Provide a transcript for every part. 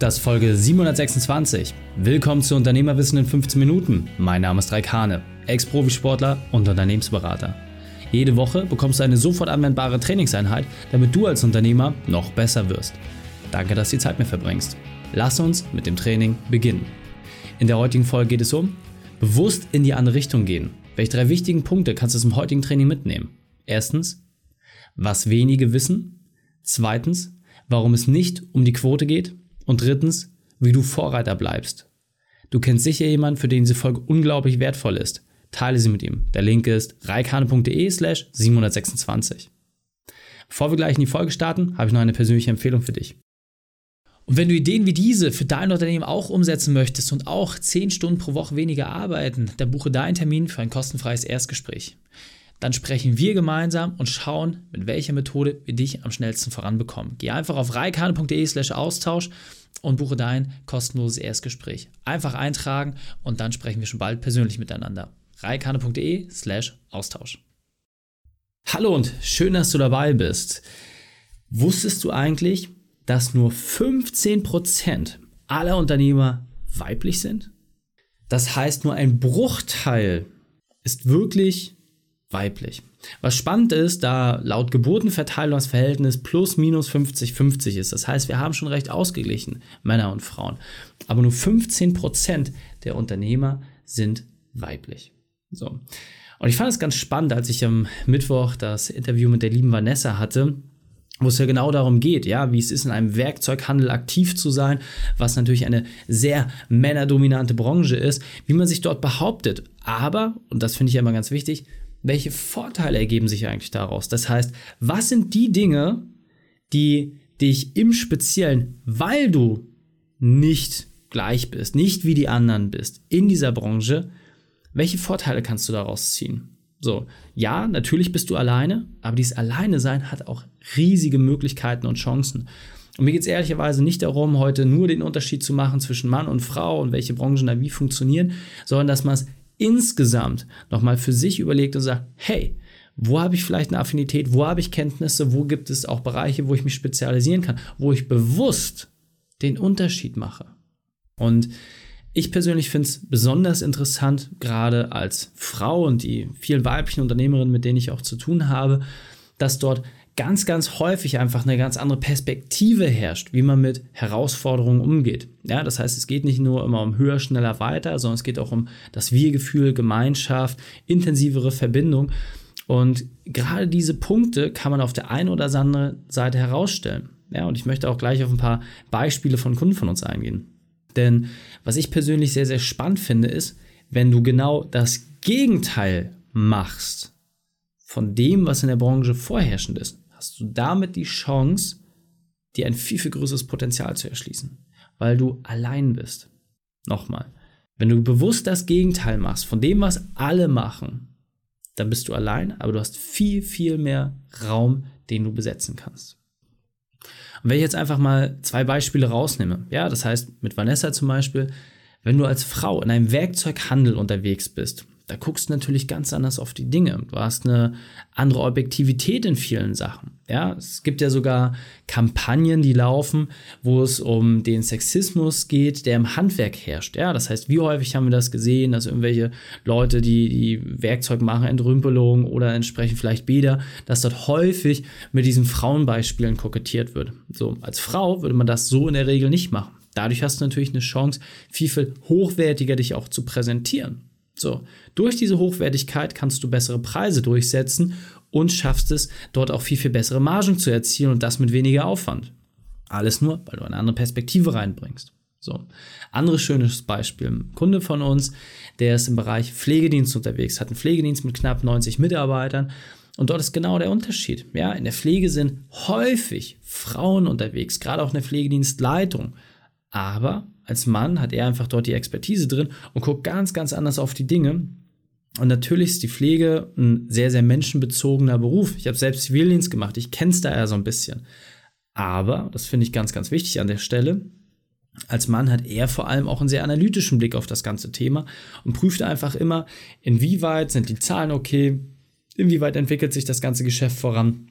Das ist Folge 726. Willkommen zu Unternehmerwissen in 15 Minuten. Mein Name ist Raik Hane, Ex-Profisportler und Unternehmensberater. Jede Woche bekommst du eine sofort anwendbare Trainingseinheit, damit du als Unternehmer noch besser wirst. Danke, dass du die Zeit mit verbringst. Lass uns mit dem Training beginnen. In der heutigen Folge geht es um bewusst in die andere Richtung gehen. Welche drei wichtigen Punkte kannst du zum heutigen Training mitnehmen? Erstens, was wenige wissen. Zweitens, warum es nicht um die Quote geht. Und drittens, wie du Vorreiter bleibst. Du kennst sicher jemanden, für den diese Folge unglaublich wertvoll ist. Teile sie mit ihm. Der Link ist reikane.de slash 726. Bevor wir gleich in die Folge starten, habe ich noch eine persönliche Empfehlung für dich. Und wenn du Ideen wie diese für dein Unternehmen auch umsetzen möchtest und auch 10 Stunden pro Woche weniger arbeiten, dann buche deinen Termin für ein kostenfreies Erstgespräch. Dann sprechen wir gemeinsam und schauen, mit welcher Methode wir dich am schnellsten voranbekommen. Geh einfach auf reikane.de slash Austausch und buche dein kostenloses Erstgespräch. Einfach eintragen und dann sprechen wir schon bald persönlich miteinander. reikane.de slash Austausch. Hallo und schön, dass du dabei bist. Wusstest du eigentlich, dass nur 15% aller Unternehmer weiblich sind? Das heißt, nur ein Bruchteil ist wirklich weiblich. Was spannend ist, da laut Geburtenverteilung das Verhältnis plus minus 50-50 ist. Das heißt, wir haben schon recht ausgeglichen, Männer und Frauen. Aber nur 15% der Unternehmer sind weiblich. So. Und ich fand es ganz spannend, als ich am Mittwoch das Interview mit der lieben Vanessa hatte, wo es ja genau darum geht, ja, wie es ist, in einem Werkzeughandel aktiv zu sein, was natürlich eine sehr männerdominante Branche ist, wie man sich dort behauptet. Aber, und das finde ich ja immer ganz wichtig, welche Vorteile ergeben sich eigentlich daraus? Das heißt, was sind die Dinge, die dich im Speziellen, weil du nicht gleich bist, nicht wie die anderen bist in dieser Branche, welche Vorteile kannst du daraus ziehen? So, ja, natürlich bist du alleine, aber dieses Alleine sein hat auch riesige Möglichkeiten und Chancen. Und mir geht es ehrlicherweise nicht darum, heute nur den Unterschied zu machen zwischen Mann und Frau und welche Branchen da wie funktionieren, sondern dass man es insgesamt nochmal für sich überlegt und sagt, hey, wo habe ich vielleicht eine Affinität, wo habe ich Kenntnisse, wo gibt es auch Bereiche, wo ich mich spezialisieren kann, wo ich bewusst den Unterschied mache. Und ich persönlich finde es besonders interessant, gerade als Frau und die vielen weiblichen Unternehmerinnen, mit denen ich auch zu tun habe, dass dort ganz, ganz häufig einfach eine ganz andere Perspektive herrscht, wie man mit Herausforderungen umgeht. Ja, das heißt, es geht nicht nur immer um höher, schneller, weiter, sondern es geht auch um das Wir-Gefühl, Gemeinschaft, intensivere Verbindung. Und gerade diese Punkte kann man auf der einen oder anderen Seite herausstellen. Ja, und ich möchte auch gleich auf ein paar Beispiele von Kunden von uns eingehen. Denn was ich persönlich sehr, sehr spannend finde, ist, wenn du genau das Gegenteil machst von dem, was in der Branche vorherrschend ist, hast du damit die Chance, dir ein viel, viel größeres Potenzial zu erschließen, weil du allein bist. Nochmal, wenn du bewusst das Gegenteil machst von dem, was alle machen, dann bist du allein, aber du hast viel, viel mehr Raum, den du besetzen kannst. Und wenn ich jetzt einfach mal zwei Beispiele rausnehme, ja, das heißt mit Vanessa zum Beispiel, wenn du als Frau in einem Werkzeughandel unterwegs bist da guckst du natürlich ganz anders auf die Dinge. Du hast eine andere Objektivität in vielen Sachen. Ja, es gibt ja sogar Kampagnen, die laufen, wo es um den Sexismus geht, der im Handwerk herrscht. Ja, das heißt, wie häufig haben wir das gesehen, dass irgendwelche Leute, die, die Werkzeug machen, Entrümpelung oder entsprechend vielleicht Bäder, dass dort häufig mit diesen Frauenbeispielen kokettiert wird. So, als Frau würde man das so in der Regel nicht machen. Dadurch hast du natürlich eine Chance, viel, viel hochwertiger dich auch zu präsentieren. So, durch diese Hochwertigkeit kannst du bessere Preise durchsetzen und schaffst es, dort auch viel, viel bessere Margen zu erzielen und das mit weniger Aufwand. Alles nur, weil du eine andere Perspektive reinbringst. So, anderes schönes Beispiel. Ein Kunde von uns, der ist im Bereich Pflegedienst unterwegs, hat einen Pflegedienst mit knapp 90 Mitarbeitern und dort ist genau der Unterschied. Ja, in der Pflege sind häufig Frauen unterwegs, gerade auch in der Pflegedienstleitung. Aber als Mann hat er einfach dort die Expertise drin und guckt ganz, ganz anders auf die Dinge. Und natürlich ist die Pflege ein sehr, sehr menschenbezogener Beruf. Ich habe selbst Zivildienst gemacht, ich kenne es da ja so ein bisschen. Aber, das finde ich ganz, ganz wichtig an der Stelle, als Mann hat er vor allem auch einen sehr analytischen Blick auf das ganze Thema und prüft einfach immer, inwieweit sind die Zahlen okay, inwieweit entwickelt sich das ganze Geschäft voran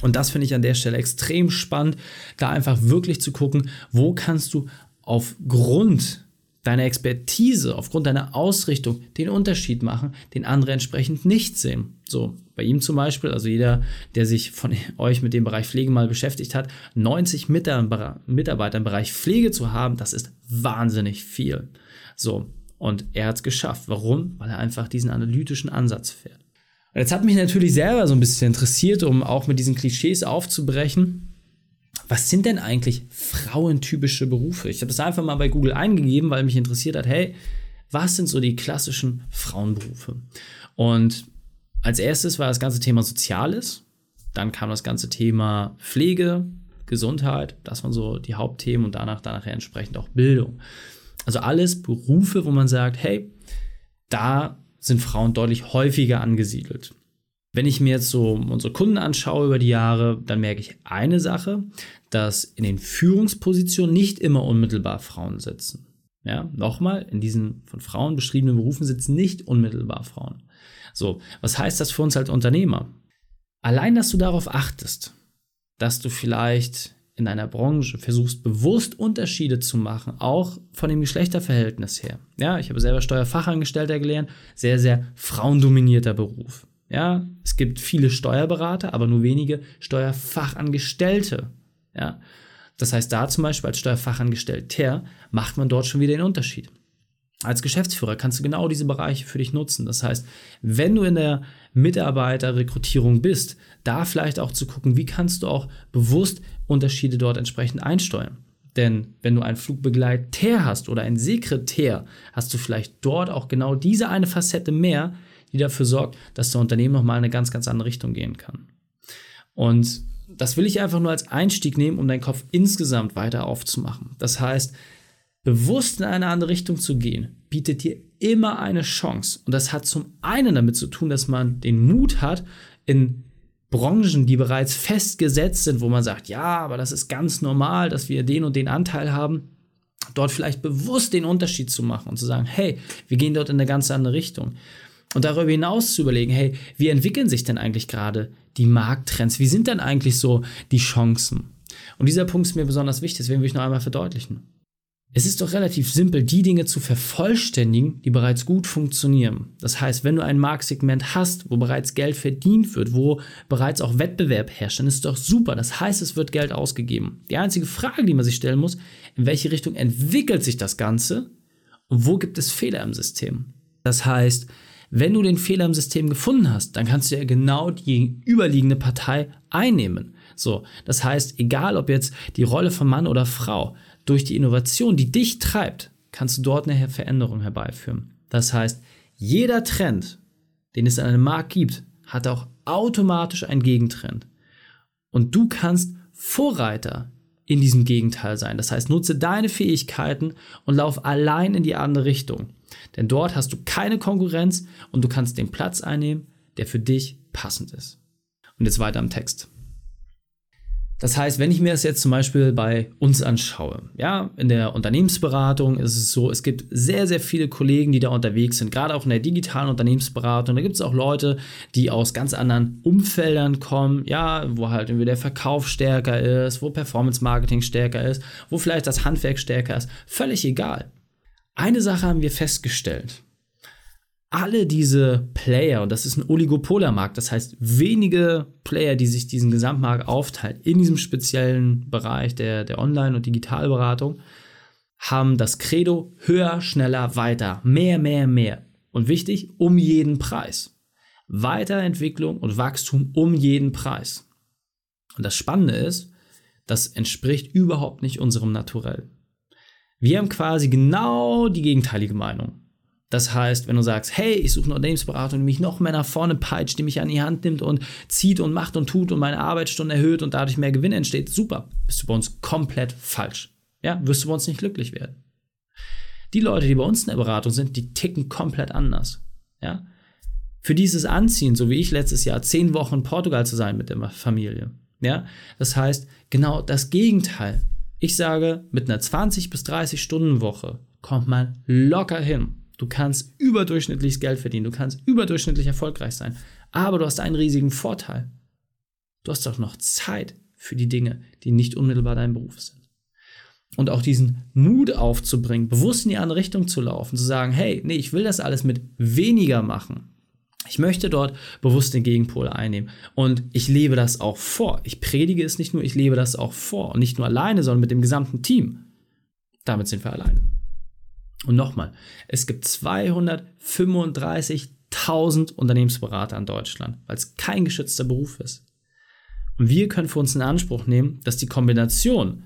Und das finde ich an der Stelle extrem spannend, da einfach wirklich zu gucken, wo kannst du aufgrund deiner Expertise, aufgrund deiner Ausrichtung den Unterschied machen, den andere entsprechend nicht sehen. So, bei ihm zum Beispiel, also jeder, der sich von euch mit dem Bereich Pflege mal beschäftigt hat, 90 Mitarbeiter im Bereich Pflege zu haben, das ist wahnsinnig viel. So, und er hat es geschafft. Warum? Weil er einfach diesen analytischen Ansatz fährt. Und jetzt hat mich natürlich selber so ein bisschen interessiert, um auch mit diesen Klischees aufzubrechen was sind denn eigentlich frauentypische Berufe? Ich habe das einfach mal bei Google eingegeben, weil mich interessiert hat, hey, was sind so die klassischen Frauenberufe? Und als erstes war das ganze Thema Soziales, dann kam das ganze Thema Pflege, Gesundheit, das waren so die Hauptthemen und danach, danach entsprechend auch Bildung. Also alles Berufe, wo man sagt, hey, da sind Frauen deutlich häufiger angesiedelt. Wenn ich mir jetzt so unsere Kunden anschaue über die Jahre, dann merke ich eine Sache, dass in den Führungspositionen nicht immer unmittelbar Frauen sitzen. Ja, nochmal, in diesen von Frauen beschriebenen Berufen sitzen nicht unmittelbar Frauen. So, was heißt das für uns als Unternehmer? Allein, dass du darauf achtest, dass du vielleicht in deiner Branche versuchst, bewusst Unterschiede zu machen, auch von dem Geschlechterverhältnis her. Ja, ich habe selber Steuerfachangestellter gelernt, sehr, sehr frauendominierter Beruf. Ja, es gibt viele Steuerberater, aber nur wenige Steuerfachangestellte. Ja, das heißt, da zum Beispiel als Steuerfachangestellter macht man dort schon wieder den Unterschied. Als Geschäftsführer kannst du genau diese Bereiche für dich nutzen. Das heißt, wenn du in der Mitarbeiterrekrutierung bist, da vielleicht auch zu gucken, wie kannst du auch bewusst Unterschiede dort entsprechend einsteuern. Denn wenn du einen Flugbegleiter hast oder einen Sekretär, hast du vielleicht dort auch genau diese eine Facette mehr, die dafür sorgt, dass der Unternehmen nochmal in eine ganz, ganz andere Richtung gehen kann. Und das will ich einfach nur als Einstieg nehmen, um deinen Kopf insgesamt weiter aufzumachen. Das heißt, bewusst in eine andere Richtung zu gehen, bietet dir immer eine Chance. Und das hat zum einen damit zu tun, dass man den Mut hat, in Branchen, die bereits festgesetzt sind, wo man sagt, ja, aber das ist ganz normal, dass wir den und den Anteil haben, dort vielleicht bewusst den Unterschied zu machen und zu sagen, hey, wir gehen dort in eine ganz andere Richtung. Und darüber hinaus zu überlegen, hey, wie entwickeln sich denn eigentlich gerade die Markttrends? Wie sind denn eigentlich so die Chancen? Und dieser Punkt ist mir besonders wichtig, deswegen will ich noch einmal verdeutlichen. Es ist doch relativ simpel, die Dinge zu vervollständigen, die bereits gut funktionieren. Das heißt, wenn du ein Marktsegment hast, wo bereits Geld verdient wird, wo bereits auch Wettbewerb herrscht, dann ist es doch super. Das heißt, es wird Geld ausgegeben. Die einzige Frage, die man sich stellen muss, in welche Richtung entwickelt sich das Ganze und wo gibt es Fehler im System? Das heißt, wenn du den Fehler im System gefunden hast, dann kannst du ja genau die überliegende Partei einnehmen. So, das heißt, egal ob jetzt die Rolle von Mann oder Frau, durch die Innovation, die dich treibt, kannst du dort eine Veränderung herbeiführen. Das heißt, jeder Trend, den es in einem Markt gibt, hat auch automatisch einen Gegentrend. Und du kannst Vorreiter in diesem Gegenteil sein. Das heißt, nutze deine Fähigkeiten und lauf allein in die andere Richtung. Denn dort hast du keine Konkurrenz und du kannst den Platz einnehmen, der für dich passend ist. Und jetzt weiter im Text. Das heißt, wenn ich mir das jetzt zum Beispiel bei uns anschaue, ja, in der Unternehmensberatung ist es so, es gibt sehr, sehr viele Kollegen, die da unterwegs sind, gerade auch in der digitalen Unternehmensberatung. Da gibt es auch Leute, die aus ganz anderen Umfeldern kommen, ja, wo halt irgendwie der Verkauf stärker ist, wo Performance Marketing stärker ist, wo vielleicht das Handwerk stärker ist. Völlig egal. Eine Sache haben wir festgestellt. Alle diese Player, und das ist ein Oligopolermarkt, das heißt wenige Player, die sich diesen Gesamtmarkt aufteilen, in diesem speziellen Bereich der, der Online- und Digitalberatung, haben das Credo höher, schneller, weiter, mehr, mehr, mehr. Und wichtig, um jeden Preis. Weiterentwicklung und Wachstum um jeden Preis. Und das Spannende ist, das entspricht überhaupt nicht unserem Naturell. Wir haben quasi genau die gegenteilige Meinung. Das heißt, wenn du sagst, hey, ich suche eine Unternehmensberatung, die mich noch mehr nach vorne peitscht, die mich an die Hand nimmt und zieht und macht und tut und meine Arbeitsstunden erhöht und dadurch mehr Gewinn entsteht, super, bist du bei uns komplett falsch. Ja, wirst du bei uns nicht glücklich werden. Die Leute, die bei uns in der Beratung sind, die ticken komplett anders. Ja, für dieses Anziehen, so wie ich letztes Jahr zehn Wochen in Portugal zu sein mit der Familie. Ja, das heißt, genau das Gegenteil. Ich sage, mit einer 20 bis 30 Stunden Woche kommt man locker hin. Du kannst überdurchschnittliches Geld verdienen, du kannst überdurchschnittlich erfolgreich sein, aber du hast einen riesigen Vorteil. Du hast doch noch Zeit für die Dinge, die nicht unmittelbar dein Beruf sind. Und auch diesen Mut aufzubringen, bewusst in die andere Richtung zu laufen, zu sagen, hey, nee, ich will das alles mit weniger machen. Ich möchte dort bewusst den Gegenpol einnehmen. Und ich lebe das auch vor. Ich predige es nicht nur, ich lebe das auch vor. Und nicht nur alleine, sondern mit dem gesamten Team. Damit sind wir alleine. Und nochmal, es gibt 235.000 Unternehmensberater in Deutschland, weil es kein geschützter Beruf ist. Und wir können für uns in Anspruch nehmen, dass die Kombination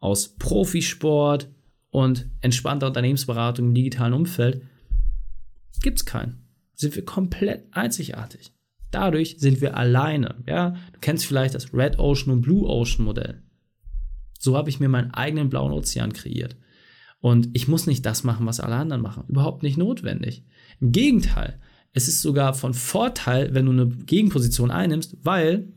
aus Profisport und entspannter Unternehmensberatung im digitalen Umfeld gibt es keinen. Sind wir komplett einzigartig. Dadurch sind wir alleine. Ja, du kennst vielleicht das Red Ocean und Blue Ocean Modell. So habe ich mir meinen eigenen blauen Ozean kreiert. Und ich muss nicht das machen, was alle anderen machen. Überhaupt nicht notwendig. Im Gegenteil, es ist sogar von Vorteil, wenn du eine Gegenposition einnimmst, weil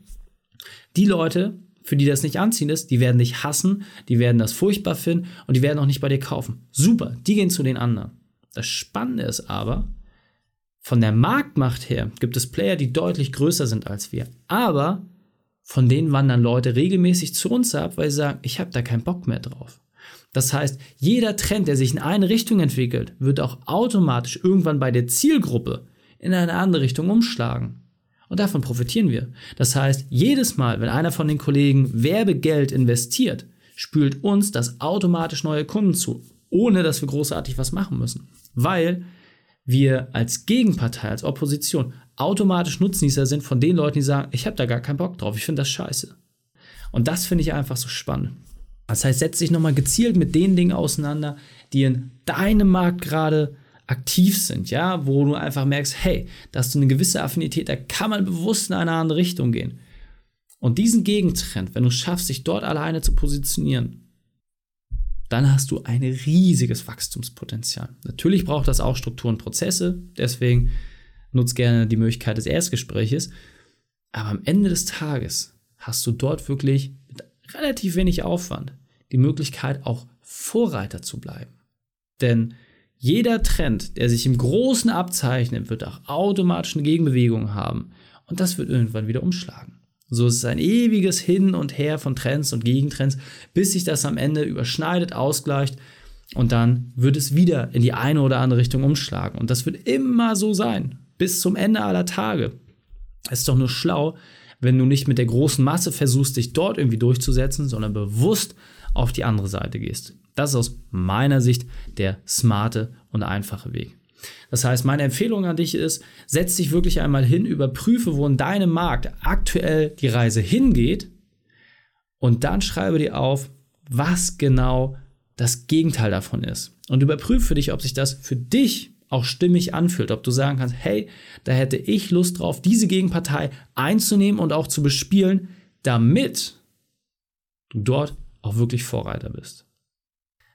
die Leute, für die das nicht anziehend ist, die werden dich hassen, die werden das furchtbar finden und die werden auch nicht bei dir kaufen. Super, die gehen zu den anderen. Das Spannende ist aber, von der Marktmacht her gibt es Player, die deutlich größer sind als wir. Aber von denen wandern Leute regelmäßig zu uns ab, weil sie sagen, ich habe da keinen Bock mehr drauf. Das heißt, jeder Trend, der sich in eine Richtung entwickelt, wird auch automatisch irgendwann bei der Zielgruppe in eine andere Richtung umschlagen. Und davon profitieren wir. Das heißt, jedes Mal, wenn einer von den Kollegen Werbegeld investiert, spült uns das automatisch neue Kunden zu, ohne dass wir großartig was machen müssen. Weil wir als Gegenpartei, als Opposition automatisch Nutznießer sind von den Leuten, die sagen, ich habe da gar keinen Bock drauf, ich finde das scheiße. Und das finde ich einfach so spannend. Das heißt, setz dich nochmal gezielt mit den Dingen auseinander, die in deinem Markt gerade aktiv sind, ja, wo du einfach merkst, hey, da hast du eine gewisse Affinität, da kann man bewusst in eine andere Richtung gehen. Und diesen Gegentrend, wenn du schaffst, dich dort alleine zu positionieren, dann hast du ein riesiges Wachstumspotenzial. Natürlich braucht das auch Strukturen und Prozesse, deswegen nutzt gerne die Möglichkeit des Erstgespräches. Aber am Ende des Tages hast du dort wirklich mit relativ wenig Aufwand die Möglichkeit, auch Vorreiter zu bleiben. Denn jeder Trend, der sich im Großen abzeichnet, wird auch automatisch eine Gegenbewegung haben. Und das wird irgendwann wieder umschlagen. So ist es ein ewiges Hin und Her von Trends und Gegentrends, bis sich das am Ende überschneidet, ausgleicht und dann wird es wieder in die eine oder andere Richtung umschlagen. Und das wird immer so sein, bis zum Ende aller Tage. Es ist doch nur schlau, wenn du nicht mit der großen Masse versuchst, dich dort irgendwie durchzusetzen, sondern bewusst auf die andere Seite gehst. Das ist aus meiner Sicht der smarte und einfache Weg. Das heißt, meine Empfehlung an dich ist, setz dich wirklich einmal hin, überprüfe, wo in deinem Markt aktuell die Reise hingeht und dann schreibe dir auf, was genau das Gegenteil davon ist. Und überprüfe für dich, ob sich das für dich auch stimmig anfühlt, ob du sagen kannst, hey, da hätte ich Lust drauf, diese Gegenpartei einzunehmen und auch zu bespielen, damit du dort auch wirklich Vorreiter bist.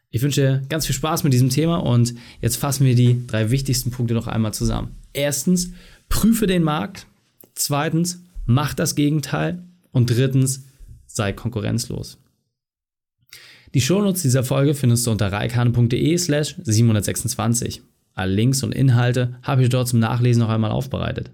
Ich wünsche dir ganz viel Spaß mit diesem Thema und jetzt fassen wir die drei wichtigsten Punkte noch einmal zusammen. Erstens, prüfe den Markt. Zweitens, mach das Gegenteil. Und drittens, sei konkurrenzlos. Die Shownotes dieser Folge findest du unter reikane.de slash 726. Alle Links und Inhalte habe ich dort zum Nachlesen noch einmal aufbereitet.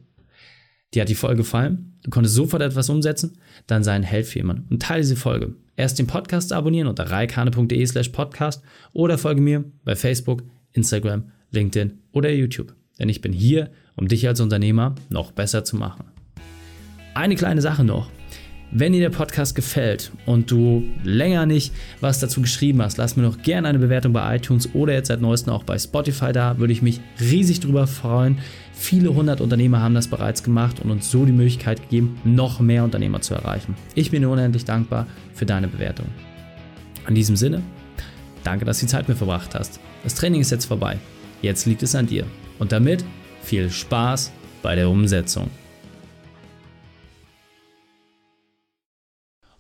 Dir hat die Folge gefallen? Du konntest sofort etwas umsetzen? Dann sei ein Held für jemanden und teile diese Folge. Erst den Podcast abonnieren unter reikane.de slash podcast oder folge mir bei Facebook, Instagram, LinkedIn oder YouTube. Denn ich bin hier, um dich als Unternehmer noch besser zu machen. Eine kleine Sache noch. Wenn dir der Podcast gefällt und du länger nicht was dazu geschrieben hast, lass mir doch gerne eine Bewertung bei iTunes oder jetzt seit neuestem auch bei Spotify da. Würde ich mich riesig drüber freuen. Viele hundert Unternehmer haben das bereits gemacht und uns so die Möglichkeit gegeben, noch mehr Unternehmer zu erreichen. Ich bin dir unendlich dankbar für deine Bewertung. In diesem Sinne, danke, dass du die Zeit mit verbracht hast. Das Training ist jetzt vorbei. Jetzt liegt es an dir. Und damit viel Spaß bei der Umsetzung.